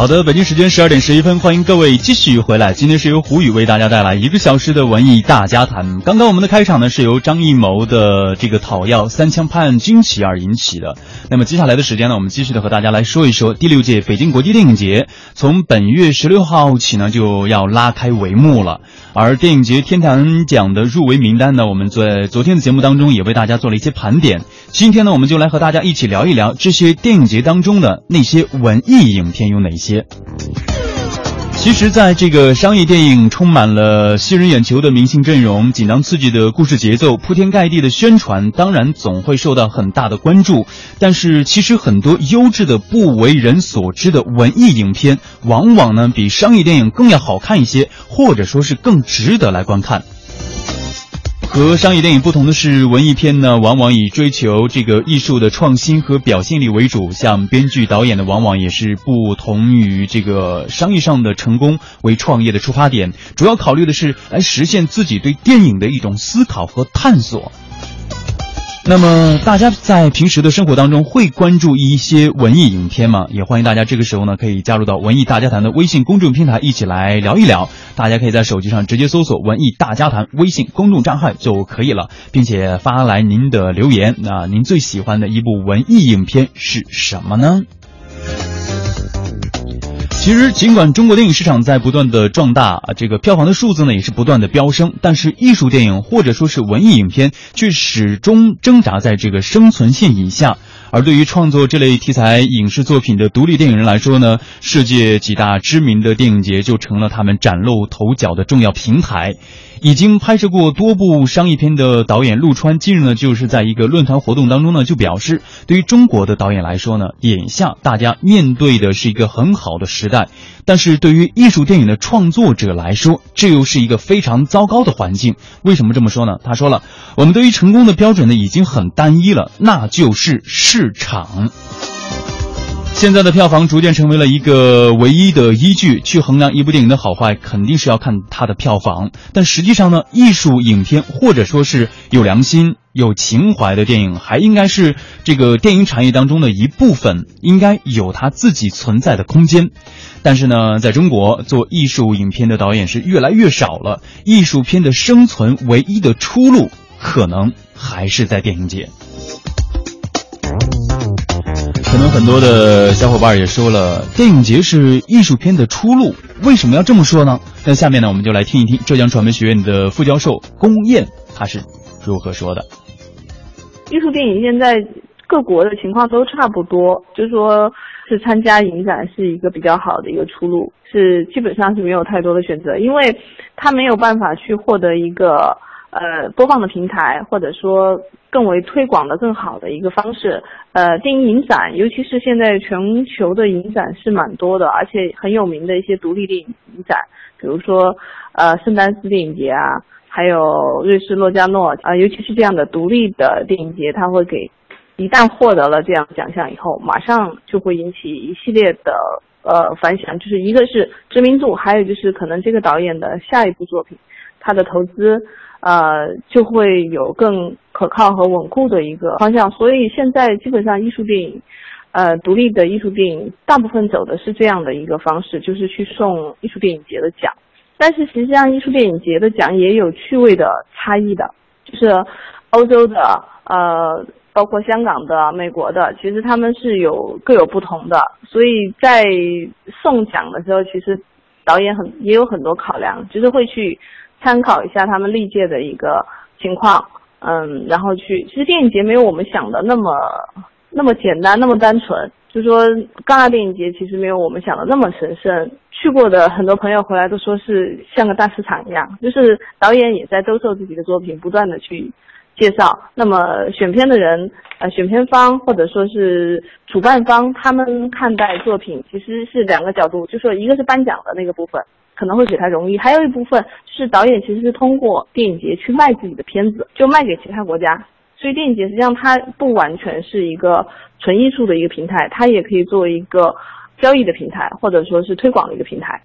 好的，北京时间十二点十一分，欢迎各位继续回来。今天是由胡宇为大家带来一个小时的文艺大家谈。刚刚我们的开场呢，是由张艺谋的这个讨要三枪拍案惊奇而引起的。那么接下来的时间呢，我们继续的和大家来说一说第六届北京国际电影节，从本月十六号起呢，就要拉开帷幕了。而电影节天坛奖的入围名单呢，我们在昨天的节目当中也为大家做了一些盘点。今天呢，我们就来和大家一起聊一聊这些电影节当中的那些文艺影片有哪些。其实，在这个商业电影充满了吸人眼球的明星阵容、紧张刺激的故事节奏、铺天盖地的宣传，当然总会受到很大的关注。但是，其实很多优质的、不为人所知的文艺影片，往往呢比商业电影更要好看一些，或者说是更值得来观看。和商业电影不同的是，文艺片呢，往往以追求这个艺术的创新和表现力为主。像编剧、导演的，往往也是不同于这个商业上的成功为创业的出发点，主要考虑的是来实现自己对电影的一种思考和探索。那么大家在平时的生活当中会关注一些文艺影片吗？也欢迎大家这个时候呢可以加入到文艺大家谈的微信公众平台一起来聊一聊。大家可以在手机上直接搜索“文艺大家谈”微信公众账号就可以了，并且发来您的留言。那您最喜欢的一部文艺影片是什么呢？其实，尽管中国电影市场在不断的壮大，啊这个票房的数字呢也是不断的飙升，但是艺术电影或者说是文艺影片却始终挣扎在这个生存线以下。而对于创作这类题材影视作品的独立电影人来说呢，世界几大知名的电影节就成了他们崭露头角的重要平台。已经拍摄过多部商业片的导演陆川近日呢，就是在一个论坛活动当中呢，就表示，对于中国的导演来说呢，眼下大家面对的是一个很好的时代，但是对于艺术电影的创作者来说，这又是一个非常糟糕的环境。为什么这么说呢？他说了，我们对于成功的标准呢，已经很单一了，那就是市场。现在的票房逐渐成为了一个唯一的依据，去衡量一部电影的好坏，肯定是要看它的票房。但实际上呢，艺术影片或者说是有良心、有情怀的电影，还应该是这个电影产业当中的一部分，应该有它自己存在的空间。但是呢，在中国做艺术影片的导演是越来越少了，艺术片的生存唯一的出路，可能还是在电影节。可能很多的小伙伴也说了，电影节是艺术片的出路。为什么要这么说呢？那下面呢，我们就来听一听浙江传媒学院的副教授龚燕他是如何说的。艺术电影现在各国的情况都差不多，就说是参加影展是一个比较好的一个出路，是基本上是没有太多的选择，因为他没有办法去获得一个。呃，播放的平台，或者说更为推广的更好的一个方式，呃，电影影展，尤其是现在全球的影展是蛮多的，而且很有名的一些独立电影影展，比如说呃圣丹斯电影节啊，还有瑞士洛迦诺啊，尤其是这样的独立的电影节，它会给一旦获得了这样奖项以后，马上就会引起一系列的呃反响，就是一个是知名度，还有就是可能这个导演的下一部作品，他的投资。呃，就会有更可靠和稳固的一个方向。所以现在基本上艺术电影，呃，独立的艺术电影大部分走的是这样的一个方式，就是去送艺术电影节的奖。但是实际上，艺术电影节的奖也有趣味的差异的，就是欧洲的，呃，包括香港的、美国的，其实他们是有各有不同的。所以在送奖的时候，其实导演很也有很多考量，就是会去。参考一下他们历届的一个情况，嗯，然后去。其实电影节没有我们想的那么那么简单，那么单纯。就说戛纳电影节其实没有我们想的那么神圣。去过的很多朋友回来都说是像个大市场一样，就是导演也在兜售自己的作品，不断的去介绍。那么选片的人，呃，选片方或者说是主办方，他们看待作品其实是两个角度，就说一个是颁奖的那个部分。可能会给他荣誉，还有一部分是导演其实是通过电影节去卖自己的片子，就卖给其他国家。所以电影节实际上它不完全是一个纯艺术的一个平台，它也可以作为一个交易的平台，或者说是推广的一个平台。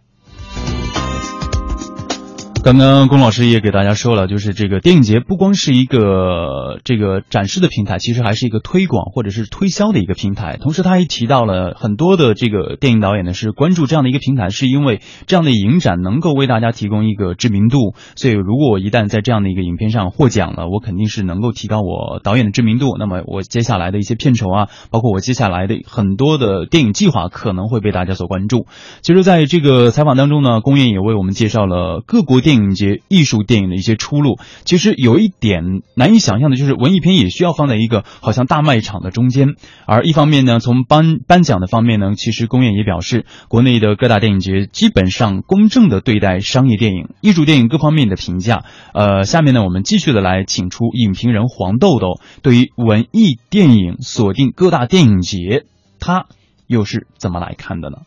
刚刚龚老师也给大家说了，就是这个电影节不光是一个这个展示的平台，其实还是一个推广或者是推销的一个平台。同时，他还提到了很多的这个电影导演呢是关注这样的一个平台，是因为这样的影展能够为大家提供一个知名度。所以，如果我一旦在这样的一个影片上获奖了，我肯定是能够提高我导演的知名度。那么，我接下来的一些片酬啊，包括我接下来的很多的电影计划，可能会被大家所关注。其实，在这个采访当中呢，龚燕也为我们介绍了各国电影电影节艺术电影的一些出路。其实有一点难以想象的，就是文艺片也需要放在一个好像大卖场的中间。而一方面呢，从颁颁奖的方面呢，其实龚燕也表示，国内的各大电影节基本上公正的对待商业电影、艺术电影各方面的评价。呃，下面呢，我们继续的来请出影评人黄豆豆，对于文艺电影锁定各大电影节，他又是怎么来看的呢？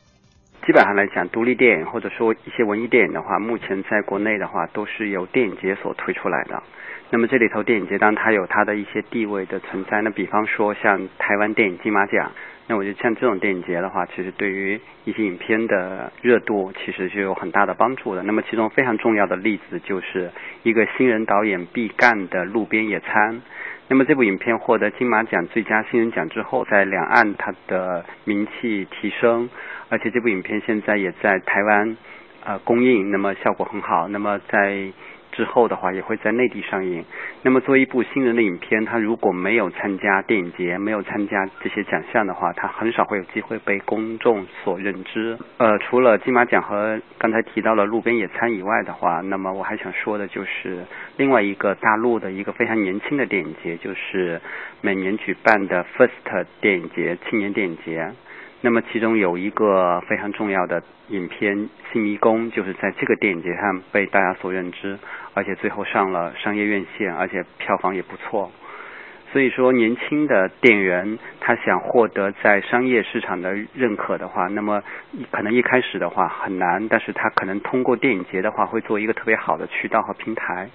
基本上来讲，独立电影或者说一些文艺电影的话，目前在国内的话都是由电影节所推出来的。那么这里头电影节当然它有它的一些地位的存在。那比方说像台湾电影金马奖，那我觉得像这种电影节的话，其实对于一些影片的热度其实就有很大的帮助的。那么其中非常重要的例子就是一个新人导演必干的《路边野餐》。那么这部影片获得金马奖最佳新人奖之后，在两岸它的名气提升。而且这部影片现在也在台湾呃公映，那么效果很好。那么在之后的话，也会在内地上映。那么作为一部新人的影片，它如果没有参加电影节，没有参加这些奖项的话，它很少会有机会被公众所认知。呃，除了金马奖和刚才提到了路边野餐以外的话，那么我还想说的就是另外一个大陆的一个非常年轻的电影节，就是每年举办的 First 电影节青年电影节。那么其中有一个非常重要的影片《新迷宫》，就是在这个电影节上被大家所认知，而且最后上了商业院线，而且票房也不错。所以说，年轻的电影人他想获得在商业市场的认可的话，那么可能一开始的话很难，但是他可能通过电影节的话，会做一个特别好的渠道和平台。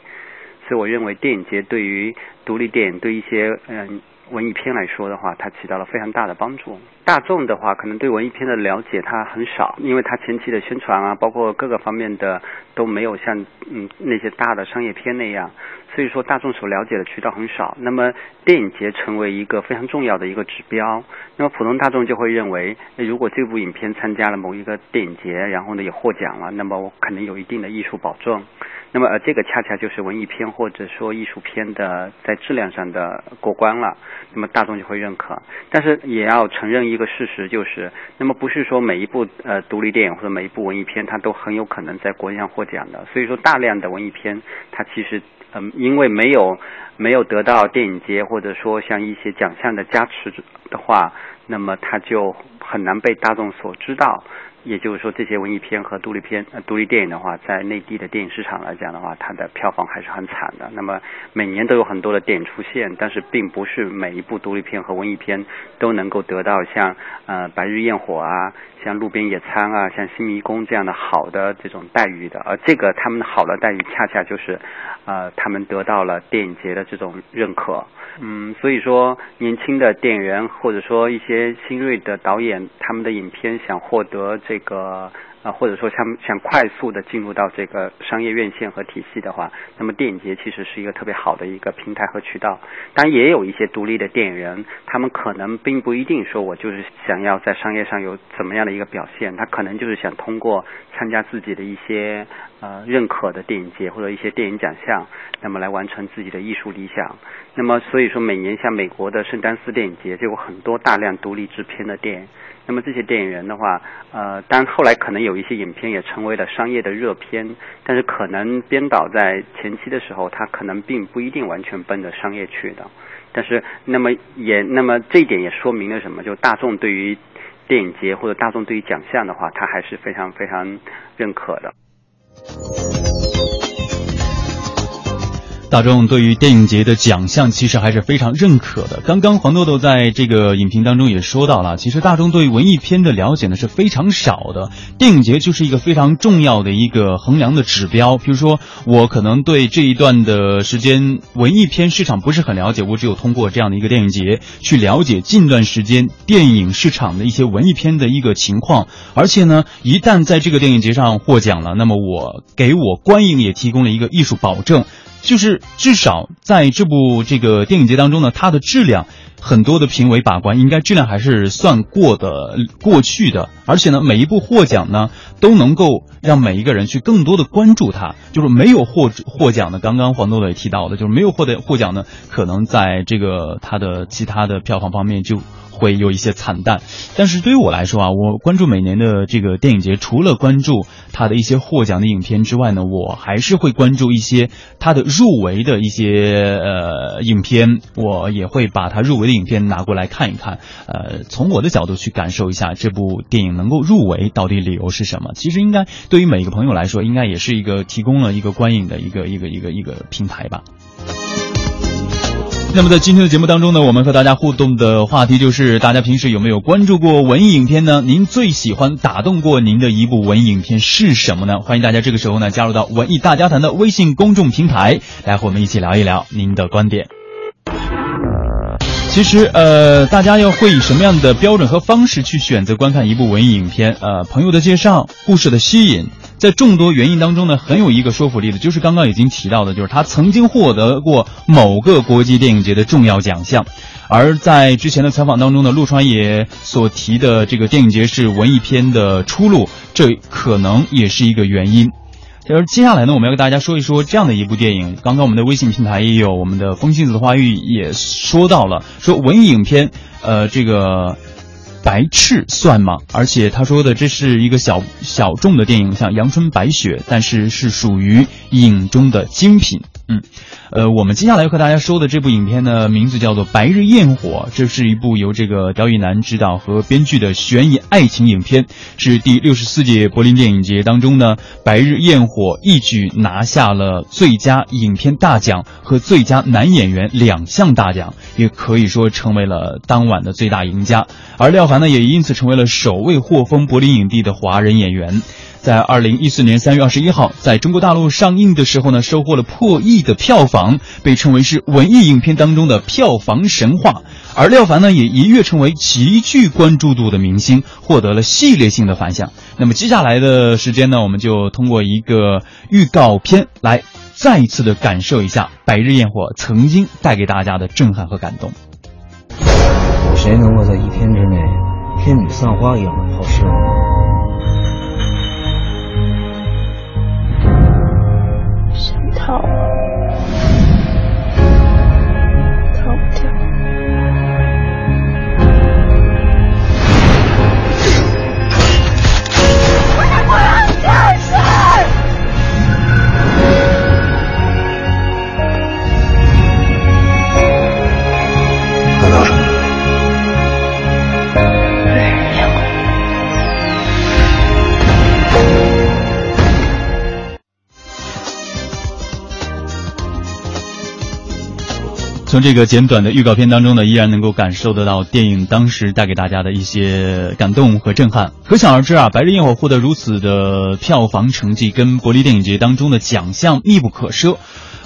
所以我认为电影节对于独立电影，对一些嗯。文艺片来说的话，它起到了非常大的帮助。大众的话，可能对文艺片的了解它很少，因为它前期的宣传啊，包括各个方面的都没有像嗯那些大的商业片那样，所以说大众所了解的渠道很少。那么电影节成为一个非常重要的一个指标，那么普通大众就会认为，如果这部影片参加了某一个电影节，然后呢也获奖了，那么我可能有一定的艺术保证。那么，呃，这个恰恰就是文艺片或者说艺术片的在质量上的过关了，那么大众就会认可。但是也要承认一个事实，就是那么不是说每一部呃独立电影或者每一部文艺片它都很有可能在国际上获奖的。所以说，大量的文艺片它其实嗯，因为没有没有得到电影节或者说像一些奖项的加持的话，那么他就很难被大众所知道。也就是说，这些文艺片和独立片、呃独立电影的话，在内地的电影市场来讲的话，它的票房还是很惨的。那么每年都有很多的电影出现，但是并不是每一部独立片和文艺片都能够得到像呃《白日焰火》啊、像《路边野餐》啊、像《新迷宫》这样的好的这种待遇的。而这个他们好的待遇，恰恰就是呃他们得到了电影节的这种认可。嗯，所以说年轻的电影人或者说一些新锐的导演，他们的影片想获得这这个。啊，或者说他们想快速的进入到这个商业院线和体系的话，那么电影节其实是一个特别好的一个平台和渠道。当然，也有一些独立的电影人，他们可能并不一定说我就是想要在商业上有怎么样的一个表现，他可能就是想通过参加自己的一些呃认可的电影节或者一些电影奖项，那么来完成自己的艺术理想。那么所以说，每年像美国的圣丹斯电影节就有很多大量独立制片的电影。那么这些电影人的话，呃，当然后来可能有一些影片也成为了商业的热片，但是可能编导在前期的时候，他可能并不一定完全奔着商业去的。但是，那么也那么这一点也说明了什么？就大众对于电影节或者大众对于奖项的话，他还是非常非常认可的。Thank you. 大众对于电影节的奖项其实还是非常认可的。刚刚黄豆豆在这个影评当中也说到了，其实大众对文艺片的了解呢是非常少的。电影节就是一个非常重要的一个衡量的指标。比如说，我可能对这一段的时间文艺片市场不是很了解，我只有通过这样的一个电影节去了解近段时间电影市场的一些文艺片的一个情况。而且呢，一旦在这个电影节上获奖了，那么我给我观影也提供了一个艺术保证。就是至少在这部这个电影节当中呢，它的质量很多的评委把关，应该质量还是算过的过去的。而且呢，每一部获奖呢，都能够让每一个人去更多的关注它。就是没有获获奖的，刚刚黄豆豆也提到的，就是没有获得获奖呢，可能在这个它的其他的票房方面就。会有一些惨淡，但是对于我来说啊，我关注每年的这个电影节，除了关注它的一些获奖的影片之外呢，我还是会关注一些它的入围的一些呃影片，我也会把它入围的影片拿过来看一看，呃，从我的角度去感受一下这部电影能够入围到底理由是什么。其实应该对于每一个朋友来说，应该也是一个提供了一个观影的一个一个一个一个平台吧。那么在今天的节目当中呢，我们和大家互动的话题就是：大家平时有没有关注过文艺影片呢？您最喜欢打动过您的一部文艺影片是什么呢？欢迎大家这个时候呢加入到文艺大家谈的微信公众平台，来和我们一起聊一聊您的观点。其实，呃，大家要会以什么样的标准和方式去选择观看一部文艺影片？呃，朋友的介绍，故事的吸引。在众多原因当中呢，很有一个说服力的，就是刚刚已经提到的，就是他曾经获得过某个国际电影节的重要奖项。而在之前的采访当中呢，陆川也所提的这个电影节是文艺片的出路，这可能也是一个原因。而接下来呢，我们要跟大家说一说这样的一部电影。刚刚我们的微信平台也有，我们的风信子的花语也说到了，说文艺影片，呃，这个。白痴算吗？而且他说的这是一个小小众的电影，像阳春白雪，但是是属于影中的精品。嗯，呃，我们接下来要和大家说的这部影片呢，名字叫做《白日焰火》，这是一部由这个刁亦男执导和编剧的悬疑爱情影片，是第六十四届柏林电影节当中呢，《白日焰火》一举拿下了最佳影片大奖和最佳男演员两项大奖，也可以说成为了当晚的最大赢家。而廖凡呢，也因此成为了首位获封柏林影帝的华人演员。在二零一四年三月二十一号，在中国大陆上映的时候呢，收获了破亿的票房，被称为是文艺影片当中的票房神话。而廖凡呢，也一跃成为极具关注度的明星，获得了系列性的反响。那么接下来的时间呢，我们就通过一个预告片来再一次的感受一下《白日焰火》曾经带给大家的震撼和感动。有谁能够在一天之内天女散花一样的抛尸？从这个简短的预告片当中呢，依然能够感受得到电影当时带给大家的一些感动和震撼。可想而知啊，《白日焰火》获得如此的票房成绩，跟柏林电影节当中的奖项密不可奢。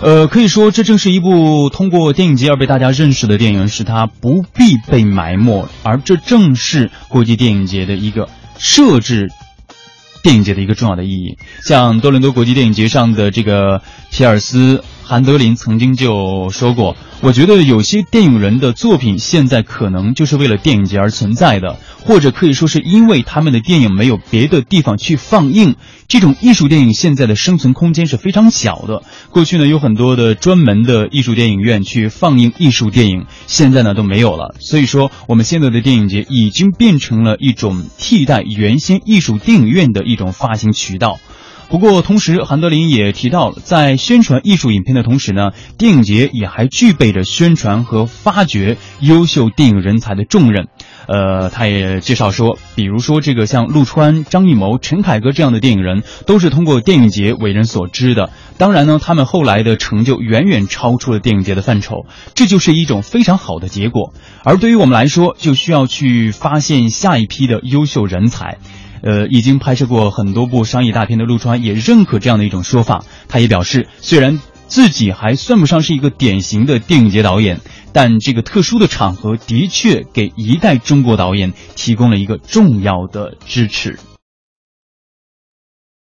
呃，可以说这正是一部通过电影节而被大家认识的电影，使它不必被埋没。而这正是国际电影节的一个设置。电影节的一个重要的意义，像多伦多国际电影节上的这个皮尔斯·韩德林曾经就说过：“我觉得有些电影人的作品现在可能就是为了电影节而存在的。”或者可以说是因为他们的电影没有别的地方去放映，这种艺术电影现在的生存空间是非常小的。过去呢有很多的专门的艺术电影院去放映艺术电影，现在呢都没有了。所以说我们现在的电影节已经变成了一种替代原先艺术电影院的一种发行渠道。不过同时，韩德林也提到了，在宣传艺术影片的同时呢，电影节也还具备着宣传和发掘优秀电影人才的重任。呃，他也介绍说，比如说这个像陆川、张艺谋、陈凯歌这样的电影人，都是通过电影节为人所知的。当然呢，他们后来的成就远远超出了电影节的范畴，这就是一种非常好的结果。而对于我们来说，就需要去发现下一批的优秀人才。呃，已经拍摄过很多部商业大片的陆川也认可这样的一种说法。他也表示，虽然自己还算不上是一个典型的电影节导演，但这个特殊的场合的确给一代中国导演提供了一个重要的支持。